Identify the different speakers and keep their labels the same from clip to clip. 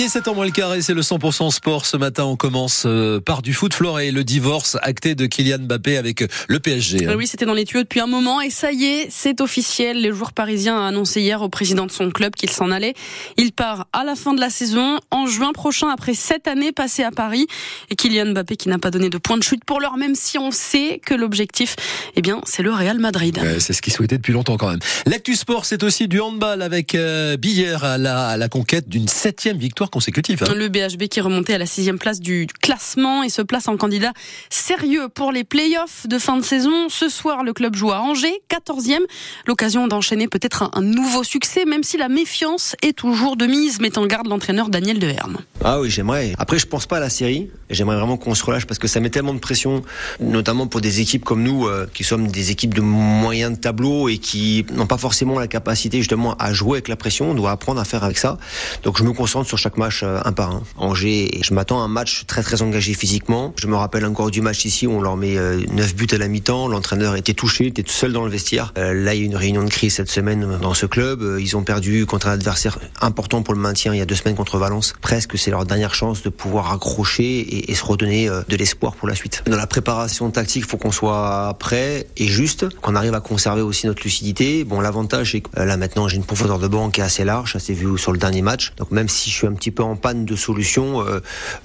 Speaker 1: Il est 7 ans moins le carré, c'est le 100% sport. Ce matin, on commence euh, par du foot et le divorce acté de Kylian Mbappé avec le PSG.
Speaker 2: Hein. Oui, c'était dans les tuyaux depuis un moment et ça y est, c'est officiel. Le joueur parisien a annoncé hier au président de son club qu'il s'en allait. Il part à la fin de la saison, en juin prochain, après sept années passées à Paris. Et Kylian Mbappé qui n'a pas donné de point de chute pour l'heure, même si on sait que l'objectif, eh bien, c'est le Real Madrid.
Speaker 1: c'est ce qu'il souhaitait depuis longtemps quand même. L'actu sport, c'est aussi du handball avec euh, Billère à la, à la conquête d'une septième victoire consécutive.
Speaker 2: Hein. Le BHB qui est remonté à la sixième place du classement et se place en candidat sérieux pour les playoffs de fin de saison. Ce soir, le club joue à Angers, 14e. L'occasion d'enchaîner peut-être un, nouveau succès, même si la méfiance est toujours de mise, met en garde l'entraîneur Daniel Deherme.
Speaker 3: Ah oui, j'aimerais. Après, je pense pas à la série. J'aimerais vraiment qu'on se relâche parce que ça met tellement de pression, notamment pour des équipes comme nous, euh, qui sommes des équipes de moyens de tableau et qui n'ont pas forcément la capacité justement à jouer avec la pression. On doit apprendre à faire avec ça. Donc je me concentre sur chaque match euh, un par un. Angers, je m'attends à un match très très engagé physiquement. Je me rappelle encore du match ici où on leur met 9 euh, buts à la mi-temps. L'entraîneur était touché, était tout seul dans le vestiaire. Euh, là, il y a une réunion de crise cette semaine dans ce club. Ils ont perdu contre un adversaire important pour le maintien il y a deux semaines contre Valence. Presque, c'est leur dernière chance de pouvoir accrocher et, se redonner de l'espoir pour la suite. Dans la préparation tactique, il faut qu'on soit prêt et juste, qu'on arrive à conserver aussi notre lucidité. Bon, l'avantage, c'est que là maintenant, j'ai une profondeur de banc qui est assez large. Ça vu sur le dernier match. Donc même si je suis un petit peu en panne de solutions. Euh,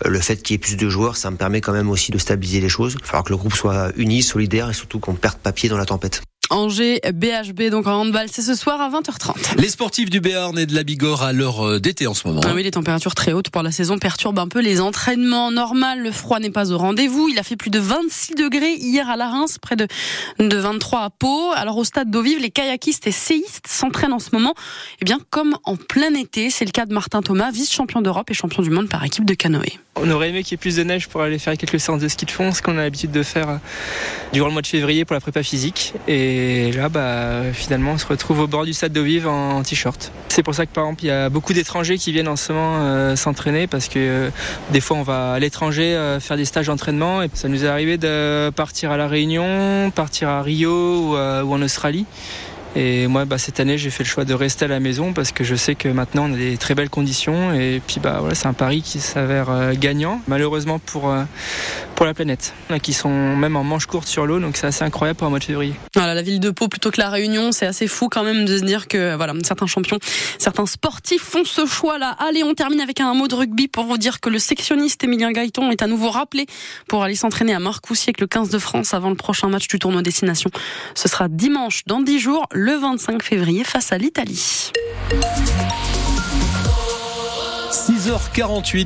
Speaker 3: le fait qu'il y ait plus de joueurs, ça me permet quand même aussi de stabiliser les choses. Il va falloir que le groupe soit uni, solidaire et surtout qu'on perde papier dans la tempête.
Speaker 2: Angers, BHB, donc en handball, c'est ce soir à 20h30.
Speaker 1: Les sportifs du Béarn et de la Bigorre à l'heure euh, d'été en ce moment.
Speaker 2: Ah oui, les températures très hautes pour la saison perturbent un peu les entraînements. Normal, le froid n'est pas au rendez-vous. Il a fait plus de 26 degrés hier à la Reims, près de, de 23 à Pau. Alors au stade d'eau vive, les kayakistes et séistes s'entraînent en ce moment, eh bien comme en plein été. C'est le cas de Martin Thomas, vice-champion d'Europe et champion du monde par équipe de canoë.
Speaker 4: On aurait aimé qu'il y ait plus de neige pour aller faire quelques séances de ski de fond, ce qu'on a l'habitude de faire euh, durant le mois de février pour la prépa physique. Et là, bah, finalement, on se retrouve au bord du stade d'eau vive en, t-shirt. C'est pour ça que, par exemple, il y a beaucoup d'étrangers qui viennent en ce moment euh, s'entraîner parce que euh, des fois, on va à l'étranger faire des stages d'entraînement. Et ça nous est arrivé de partir à La Réunion, partir à Rio ou en Australie. Et moi, bah, cette année, j'ai fait le choix de rester à la maison parce que je sais que maintenant, on a des très belles conditions. Et puis, bah, voilà, c'est un pari qui s'avère euh, gagnant, malheureusement pour, euh, pour la planète, qui sont même en manche courte sur l'eau. Donc, c'est assez incroyable pour un mois de février.
Speaker 2: Voilà, la ville de Pau plutôt que la Réunion, c'est assez fou quand même de se dire que voilà, certains champions, certains sportifs font ce choix-là. Allez, on termine avec un mot de rugby pour vous dire que le sectionniste Emilien Gaëton est à nouveau rappelé pour aller s'entraîner à Marcoussis avec le 15 de France avant le prochain match du tournoi destination. Ce sera dimanche dans 10 jours le 25 février face à l'Italie.
Speaker 1: 6h48.